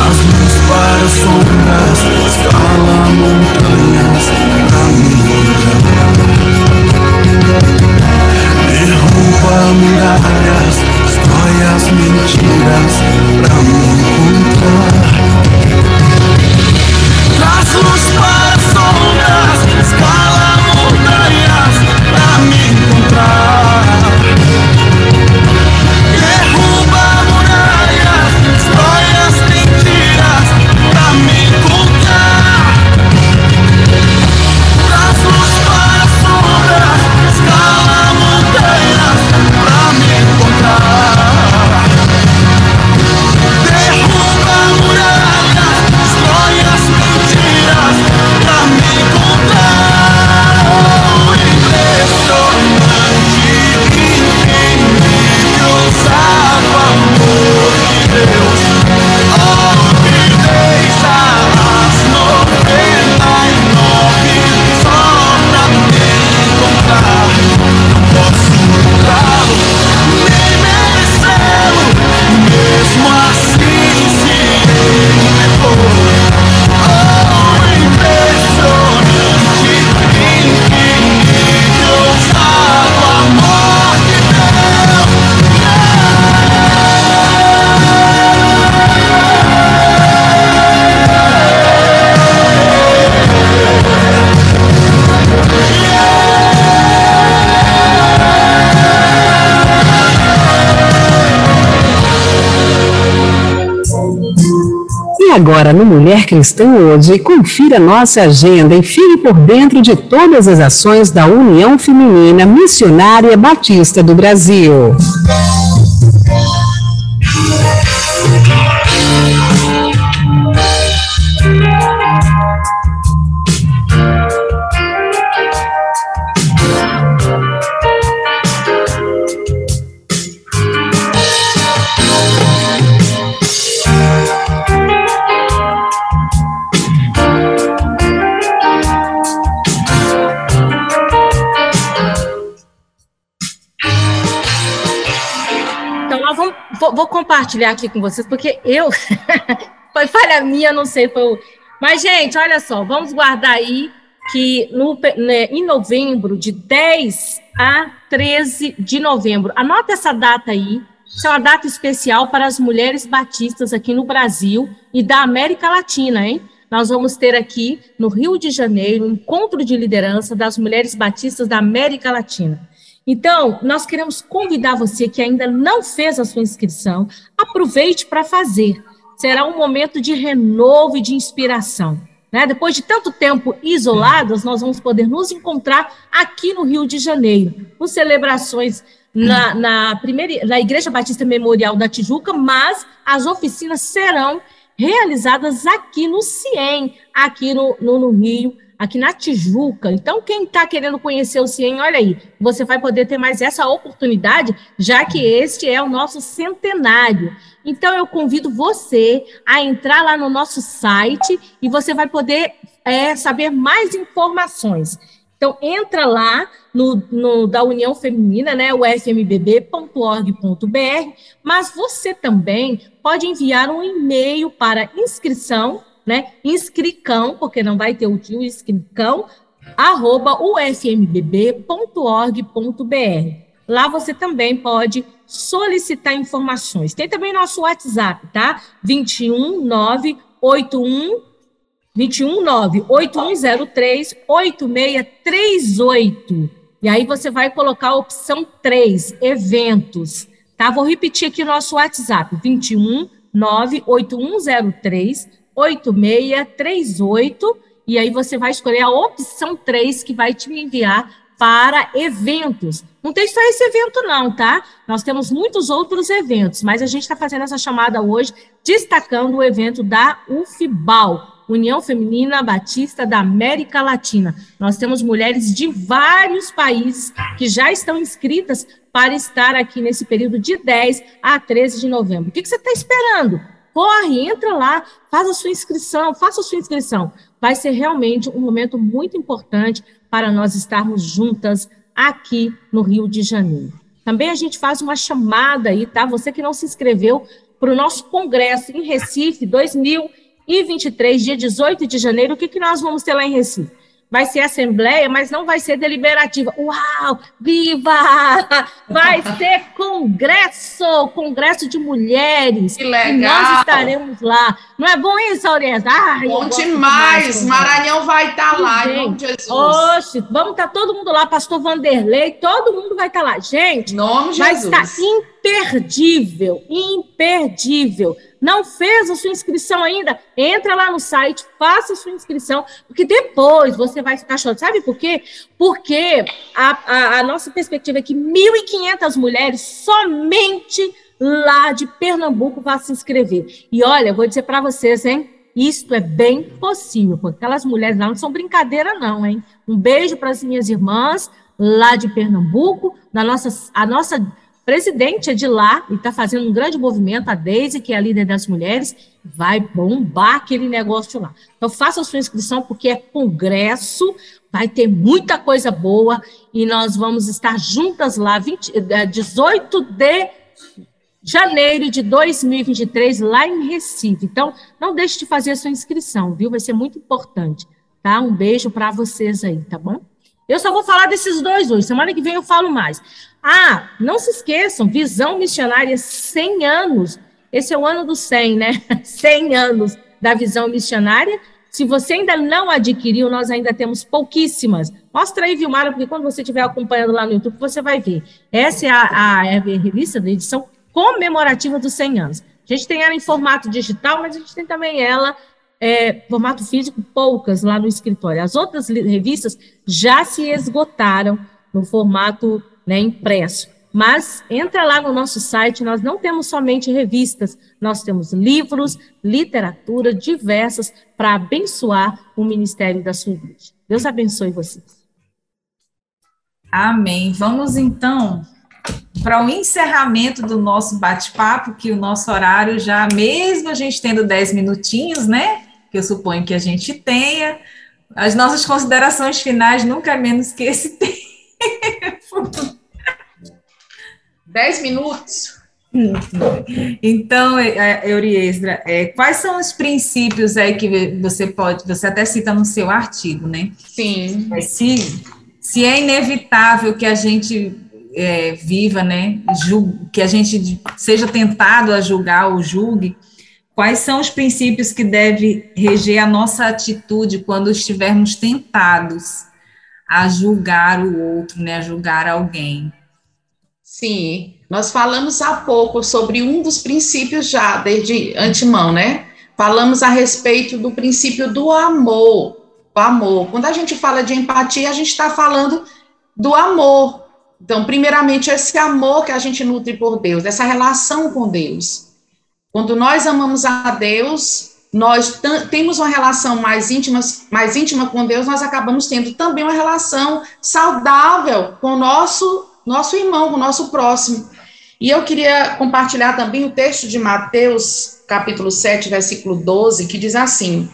As luzes para as sombras, escala montanha. Agora no Mulher Cristã hoje, confira nossa agenda e fique por dentro de todas as ações da União Feminina Missionária Batista do Brasil. Compartilhar aqui com vocês, porque eu. foi falha minha, não sei. Foi o... Mas, gente, olha só, vamos guardar aí que no, né, em novembro, de 10 a 13 de novembro, anota essa data aí. Isso é uma data especial para as mulheres batistas aqui no Brasil e da América Latina, hein? Nós vamos ter aqui no Rio de Janeiro um encontro de liderança das mulheres batistas da América Latina. Então, nós queremos convidar você que ainda não fez a sua inscrição, aproveite para fazer. Será um momento de renovo e de inspiração. Né? Depois de tanto tempo isolados, nós vamos poder nos encontrar aqui no Rio de Janeiro, com celebrações na, na, primeira, na Igreja Batista Memorial da Tijuca, mas as oficinas serão realizadas aqui no CIEM, aqui no, no, no Rio aqui na Tijuca. Então, quem está querendo conhecer o CIEM, olha aí, você vai poder ter mais essa oportunidade, já que este é o nosso centenário. Então, eu convido você a entrar lá no nosso site e você vai poder é, saber mais informações. Então, entra lá no, no, da União Feminina, né, o fmbb.org.br, mas você também pode enviar um e-mail para inscrição né? Inscricão, porque não vai ter o tio, inscricão, arroba ufmbb.org.br. Lá você também pode solicitar informações. Tem também nosso WhatsApp, tá? 21981 219 8103 8638. E aí você vai colocar a opção 3, eventos, tá? Vou repetir aqui o nosso WhatsApp, 21 98103 8638, e aí você vai escolher a opção 3 que vai te enviar para eventos. Não tem só esse evento, não, tá? Nós temos muitos outros eventos, mas a gente está fazendo essa chamada hoje, destacando o evento da UFBAL, União Feminina Batista da América Latina. Nós temos mulheres de vários países que já estão inscritas para estar aqui nesse período de 10 a 13 de novembro. O que, que você está esperando? Corre, entra lá, faz a sua inscrição, faça a sua inscrição. Vai ser realmente um momento muito importante para nós estarmos juntas aqui no Rio de Janeiro. Também a gente faz uma chamada aí, tá? Você que não se inscreveu para o nosso congresso em Recife 2023, dia 18 de janeiro, o que, que nós vamos ter lá em Recife? Vai ser assembleia, mas não vai ser deliberativa. Uau! Viva! Vai ser congresso, congresso de mulheres. Que legal! E nós estaremos lá. Não é bom isso, Aurélia? Bom demais! Maranhão vai estar tá lá, em nome de Jesus. Oxe, vamos estar tá todo mundo lá, pastor Vanderlei, todo mundo vai estar tá lá. Gente, nome vai Jesus. estar imperdível, imperdível. Não fez a sua inscrição ainda? Entra lá no site, faça a sua inscrição, porque depois você vai ficar chorando. Sabe por quê? Porque a, a, a nossa perspectiva é que 1.500 mulheres somente lá de Pernambuco vão se inscrever. E olha, eu vou dizer para vocês, hein? Isto é bem possível, porque aquelas mulheres lá não são brincadeira, não, hein? Um beijo para as minhas irmãs lá de Pernambuco, na nossa, a nossa presidente é de lá e está fazendo um grande movimento, a Deise, que é a líder das mulheres, vai bombar aquele negócio lá. Então, faça a sua inscrição, porque é congresso, vai ter muita coisa boa e nós vamos estar juntas lá, 20, 18 de janeiro de 2023, lá em Recife. Então, não deixe de fazer a sua inscrição, viu? Vai ser muito importante, tá? Um beijo para vocês aí, tá bom? Eu só vou falar desses dois hoje. Semana que vem eu falo mais. Ah, não se esqueçam, Visão Missionária 100 anos. Esse é o ano dos 100, né? 100 anos da Visão Missionária. Se você ainda não adquiriu, nós ainda temos pouquíssimas. Mostra aí, Vilmara, porque quando você estiver acompanhando lá no YouTube, você vai ver. Essa é a, a, a revista da edição comemorativa dos 100 anos. A gente tem ela em formato digital, mas a gente tem também ela é, formato físico, poucas lá no escritório. As outras revistas já se esgotaram no formato né, impresso. Mas entra lá no nosso site, nós não temos somente revistas, nós temos livros, literatura diversas para abençoar o ministério da igreja. Deus abençoe vocês. Amém. Vamos então para o encerramento do nosso bate-papo, que o nosso horário já, mesmo a gente tendo 10 minutinhos, né? Que eu suponho que a gente tenha, as nossas considerações finais nunca menos que esse tempo. Dez minutos. Então, é, é, Euriesdra, é, quais são os princípios aí que você pode, você até cita no seu artigo, né? Sim. Se, se é inevitável que a gente é, viva, né, que a gente seja tentado a julgar ou julgue, quais são os princípios que deve reger a nossa atitude quando estivermos tentados a julgar o outro, né, a julgar alguém? Sim, nós falamos há pouco sobre um dos princípios já, desde antemão, né? Falamos a respeito do princípio do amor. O amor. Quando a gente fala de empatia, a gente está falando do amor. Então, primeiramente, esse amor que a gente nutre por Deus, essa relação com Deus. Quando nós amamos a Deus, nós temos uma relação mais íntima, mais íntima com Deus, nós acabamos tendo também uma relação saudável com o nosso nosso irmão, com o nosso próximo. E eu queria compartilhar também o texto de Mateus, capítulo 7, versículo 12, que diz assim: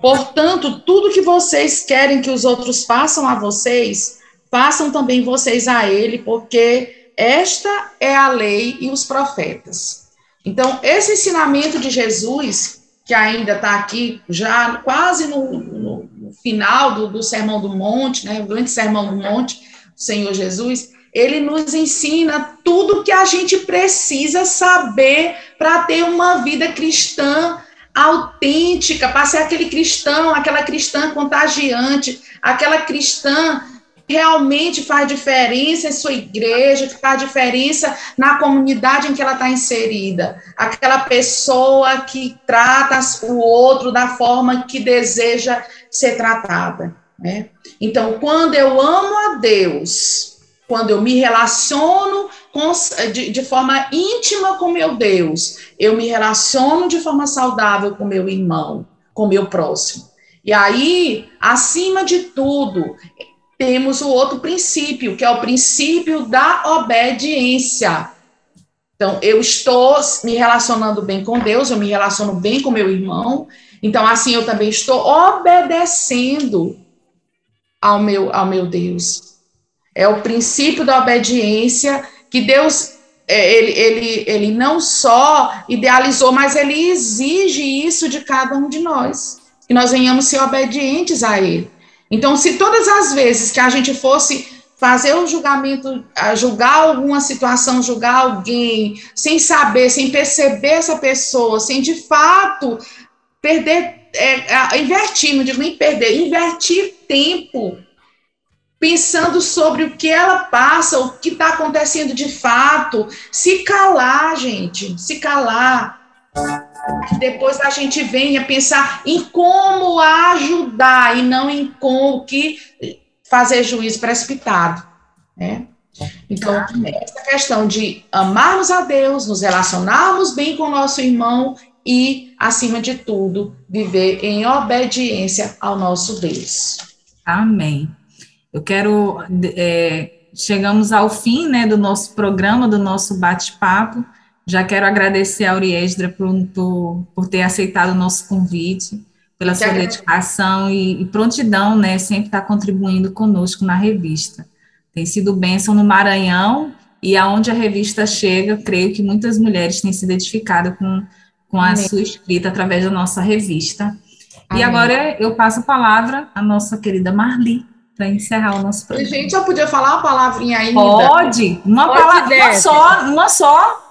Portanto, tudo que vocês querem que os outros façam a vocês, façam também vocês a ele, porque esta é a lei e os profetas. Então, esse ensinamento de Jesus, que ainda está aqui, já quase no, no, final do, do, Sermão do Monte, né, o grande Sermão do Monte, o Senhor Jesus, ele nos ensina tudo que a gente precisa saber para ter uma vida cristã autêntica, para ser aquele cristão, aquela cristã contagiante, aquela cristã realmente faz diferença em sua igreja, que faz diferença na comunidade em que ela está inserida, aquela pessoa que trata o outro da forma que deseja ser tratada. Né? Então, quando eu amo a Deus, quando eu me relaciono com, de, de, forma íntima com meu Deus, eu me relaciono de forma saudável com meu irmão, com meu próximo. E aí, acima de tudo, temos o outro princípio, que é o princípio da obediência. Então, eu estou me relacionando bem com Deus, eu me relaciono bem com meu irmão, então, assim, eu também estou obedecendo ao meu, ao meu Deus. É o princípio da obediência que Deus é, ele, ele, ele não só idealizou, mas ele exige isso de cada um de nós, que nós venhamos ser obedientes a ele. Então, se todas as vezes que a gente fosse fazer o um julgamento, julgar alguma situação, julgar alguém, sem saber, sem perceber essa pessoa, sem de fato perder, é, invertir, não digo nem perder, invertir tempo pensando sobre o que ela passa, o que está acontecendo de fato, se calar, gente, se calar. Depois a gente venha pensar em como ajudar e não em como que fazer juízo precipitado, né? Então, essa questão de amarmos a Deus, nos relacionarmos bem com o nosso irmão e, acima de tudo, viver em obediência ao nosso Deus. Amém. Eu quero. É, chegamos ao fim né, do nosso programa, do nosso bate-papo. Já quero agradecer a Uriesdra por, por, por, ter aceitado o nosso convite, pela sua dedicação e, e, prontidão, né? Sempre estar tá contribuindo conosco na revista. Tem sido bênção no Maranhão e aonde a revista chega, creio que muitas mulheres têm se identificado com, com a Amém. sua escrita através da nossa revista. Amém. E agora eu passo a palavra à nossa querida Marli, para encerrar o nosso programa. Gente, eu podia falar uma palavrinha ainda? Pode, uma Pode palavra, uma só, uma só.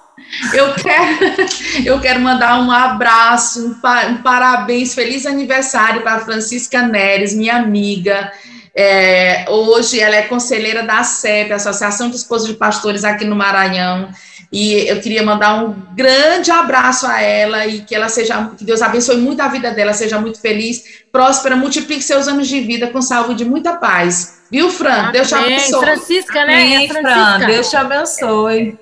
Eu quero, eu quero mandar um abraço, um, um parabéns, feliz aniversário para Francisca Neres, minha amiga. É, hoje ela é conselheira da CEP, Associação de Esposos de Pastores aqui no Maranhão. E eu queria mandar um grande abraço a ela e que ela seja, que Deus abençoe muito a vida dela, seja muito feliz, próspera, multiplique seus anos de vida com saúde e muita paz. Viu, Fran? Amém. Deus te abençoe. Francisca, né? Amém, É Francisca. Fran, Deus te abençoe.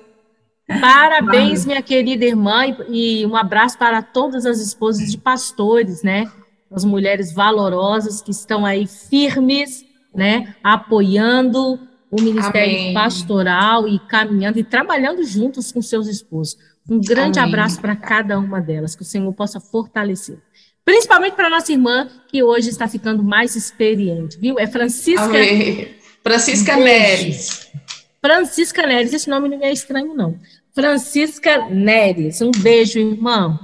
Parabéns, minha querida irmã, e um abraço para todas as esposas de pastores, né? As mulheres valorosas que estão aí firmes, né? Apoiando o ministério Amém. pastoral e caminhando e trabalhando juntos com seus esposos. Um grande Amém. abraço para cada uma delas, que o Senhor possa fortalecer. Principalmente para nossa irmã, que hoje está ficando mais experiente, viu? É Francisca Amém. Francisca. Neres. Francisca Neres, esse nome não é estranho, não. Francisca Neres, um beijo, irmão.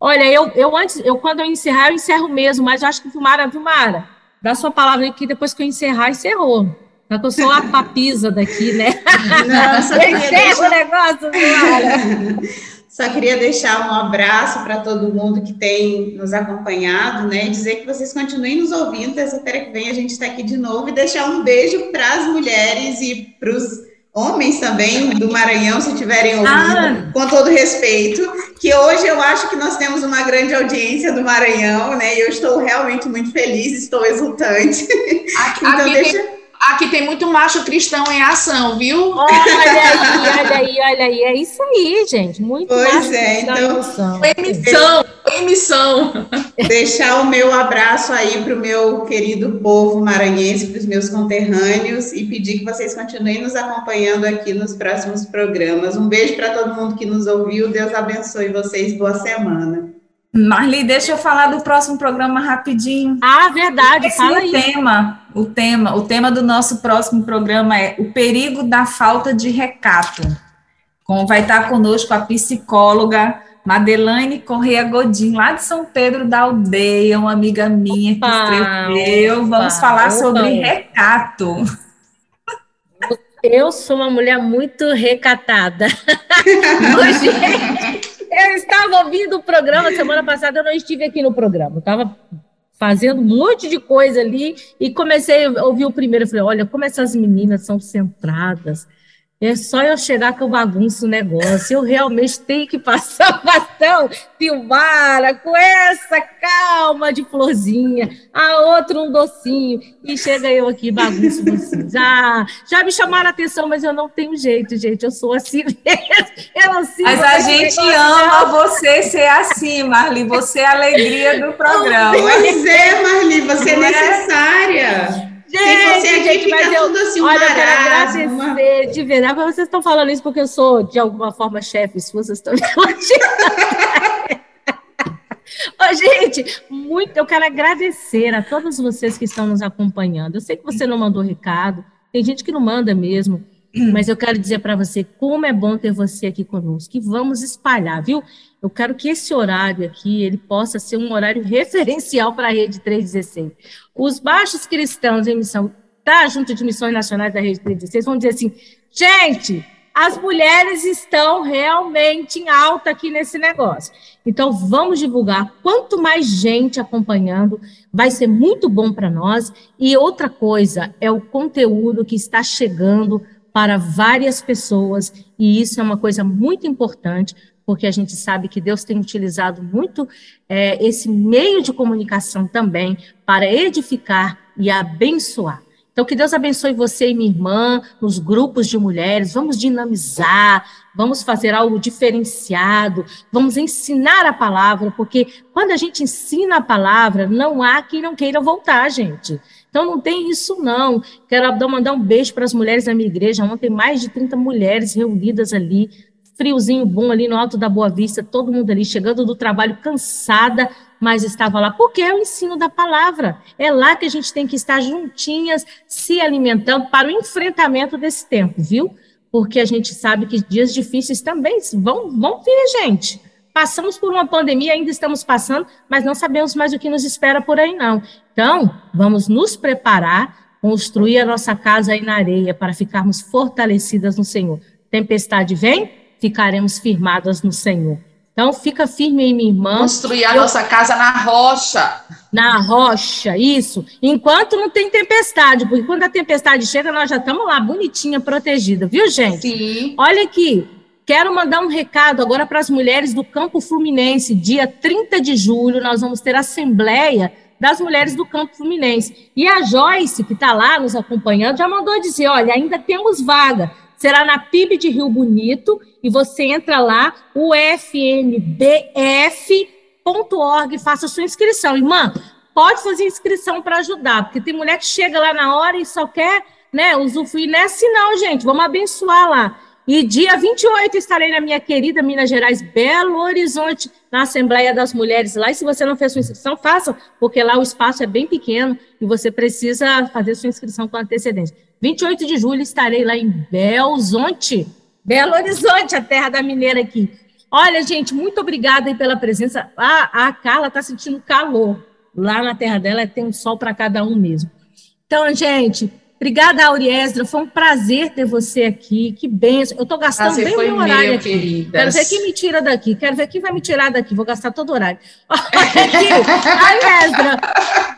Olha, eu, eu antes, eu quando eu encerrar, eu encerro mesmo, mas eu acho que Vilmara, Vilmara, dá sua palavra aqui, depois que eu encerrar, encerrou. Só que eu sou a papisa daqui, né? Não, só Eu queria encerro o deixar, negócio, Vilmara. só queria deixar um abraço para todo mundo que tem nos acompanhado, né? E dizer que vocês continuem nos ouvindo. Terça-feira que vem a gente está aqui de novo e deixar um beijo para as mulheres e para os homens também do Maranhão, se tiverem ouvido, Ah. com todo respeito, que hoje eu acho que nós temos uma grande audiência do Maranhão, né? E eu estou realmente muito feliz, estou exultante. Aqui, Então, aqui deixa. Aqui tem muito macho cristão em ação, viu? Olha aí, olha aí, olha aí. É isso aí, gente. Muito Pois é, então- noção. Em missão, em missão. deixar o meu abraço aí para o meu querido povo maranhense, para os meus conterrâneos e pedir que vocês continuem nos acompanhando aqui nos próximos programas. Um beijo para todo mundo que nos ouviu. Deus abençoe vocês. Boa semana. Marli, deixa eu falar do próximo programa rapidinho. Ah, verdade, Esse fala é aí. tema, o tema, o tema do nosso próximo programa é o perigo da falta de recato. Vai estar conosco a psicóloga Madelaine Correia Godin, lá de São Pedro da Aldeia, uma amiga minha que Opa, escreveu. Vamos opa, falar opa. sobre recato. Eu sou uma mulher muito recatada. Gente, eu estava ouvindo o programa semana passada, eu não estive aqui no programa. Eu estava fazendo um monte de coisa ali e comecei a ouvir o primeiro. Falei, olha, como essas meninas são centradas. É só eu chegar que eu bagunço o negócio. Eu realmente tenho que passar o bastão, Silmara, com essa calma de florzinha, a outra um docinho, e chega eu aqui bagunço vocês. Ah, já me chamaram a atenção, mas eu não tenho jeito, gente. Eu sou assim mesmo. Eu não sigo Mas a gente ama você ser assim, Marli. Você é a alegria do programa. Pois é, Marli, você é é? necessária. Gente, Sem você gente, mas eu, tudo assim, um olha, eu quero marasmo, uma- agradecer de verdade, vocês estão falando isso porque eu sou, de alguma forma, chefe, se vocês estão me. Ô, gente, muito, eu quero agradecer a todos vocês que estão nos acompanhando. Eu sei que você não mandou recado, tem gente que não manda mesmo, mas eu quero dizer para você como é bom ter você aqui conosco, que vamos espalhar, viu? Eu quero que esse horário aqui, ele possa ser um horário referencial para a Rede 316. Os baixos cristãos em missão da Junta de Missões Nacionais da Rede 316 vão dizer assim, gente, as mulheres estão realmente em alta aqui nesse negócio. Então, vamos divulgar. Quanto mais gente acompanhando, vai ser muito bom para nós. E outra coisa é o conteúdo que está chegando para várias pessoas, e isso é uma coisa muito importante, porque a gente sabe que Deus tem utilizado muito é, esse meio de comunicação também para edificar e abençoar. Então, que Deus abençoe você e minha irmã nos grupos de mulheres. Vamos dinamizar, vamos fazer algo diferenciado, vamos ensinar a palavra, porque quando a gente ensina a palavra, não há quem não queira voltar, gente. Então, não tem isso, não. Quero dar- mandar um beijo para as mulheres da minha igreja. Ontem, mais de 30 mulheres reunidas ali, friozinho bom ali no alto da Boa Vista, todo mundo ali chegando do trabalho cansada, mas estava lá, porque é o ensino da palavra. É lá que a gente tem que estar juntinhas, se alimentando para o enfrentamento desse tempo, viu? Porque a gente sabe que dias difíceis também vão, vão vir, gente. Passamos por uma pandemia, ainda estamos passando, mas não sabemos mais o que nos espera por aí, não. Então, vamos nos preparar, construir a nossa casa aí na areia para ficarmos fortalecidas no Senhor. Tempestade vem, ficaremos firmadas no Senhor. Então, fica firme aí, minha irmã, Construir a Eu- nossa casa na rocha. na rocha, isso. Enquanto não tem tempestade, porque quando a tempestade chega, nós já estamos lá, bonitinha, protegida, viu, gente? Sim. Olha aqui, Quero mandar um recado agora para as mulheres do Campo Fluminense. Dia 30 de julho, nós vamos ter assembleia das mulheres do Campo Fluminense. E a Joyce, que está lá nos acompanhando, já mandou dizer: olha, ainda temos vaga. Será na PIB de Rio Bonito, e você entra lá, ufnbf.org, faça sua inscrição. Irmã, pode fazer inscrição para ajudar, porque tem mulher que chega lá na hora e só quer né, usufruir. Não é assim, não, gente. Vamos abençoar lá. E dia 28 estarei na minha querida Minas Gerais, Belo Horizonte, na Assembleia das Mulheres lá. E se você não fez sua inscrição, faça, porque lá o espaço é bem pequeno e você precisa fazer sua inscrição com antecedência. 28 de julho estarei lá em Belo Horizonte, Belo Horizonte, a terra da mineira aqui. Olha, gente, muito obrigada pela presença. A, a Carla está sentindo calor. Lá na terra dela tem um sol para cada um mesmo. Então, gente, Obrigada, Auriesdra. Foi um prazer ter você aqui. Que benção. Eu estou gastando prazer bem meu horário aqui. Queridas. Quero ver quem me tira daqui. Quero ver quem vai me tirar daqui. Vou gastar todo o horário. Auriesdra.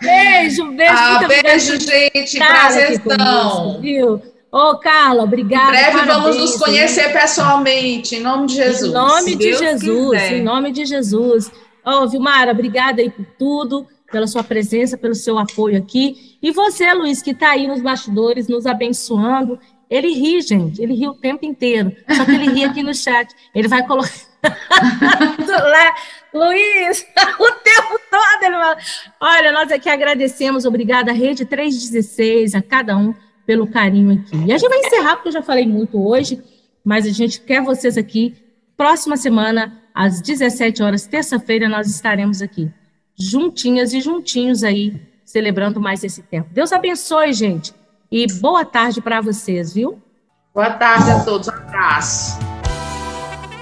Beijo, beijo. Ah, beijo, gente. Prazerzão. Viu? Ô, oh, Carla, obrigada. Em breve parabéns, vamos nos conhecer viu? pessoalmente, em nome de Jesus. Em nome de Deus Jesus, quiser. em nome de Jesus. Ô, oh, Vilmara, obrigada aí por tudo pela sua presença, pelo seu apoio aqui. E você, Luiz, que está aí nos bastidores, nos abençoando. Ele ri, gente, ele ri o tempo inteiro. Só que ele ri aqui no chat. Ele vai colocar. lá, Luiz, o tempo todo ele vai... Olha, nós aqui agradecemos, obrigada, Rede 316, a cada um pelo carinho aqui. E a gente vai encerrar, porque eu já falei muito hoje, mas a gente quer vocês aqui. Próxima semana, às 17 horas, terça-feira, nós estaremos aqui juntinhas e juntinhos aí, celebrando mais esse tempo. Deus abençoe, gente, e boa tarde para vocês, viu? Boa tarde a todos, um abraço.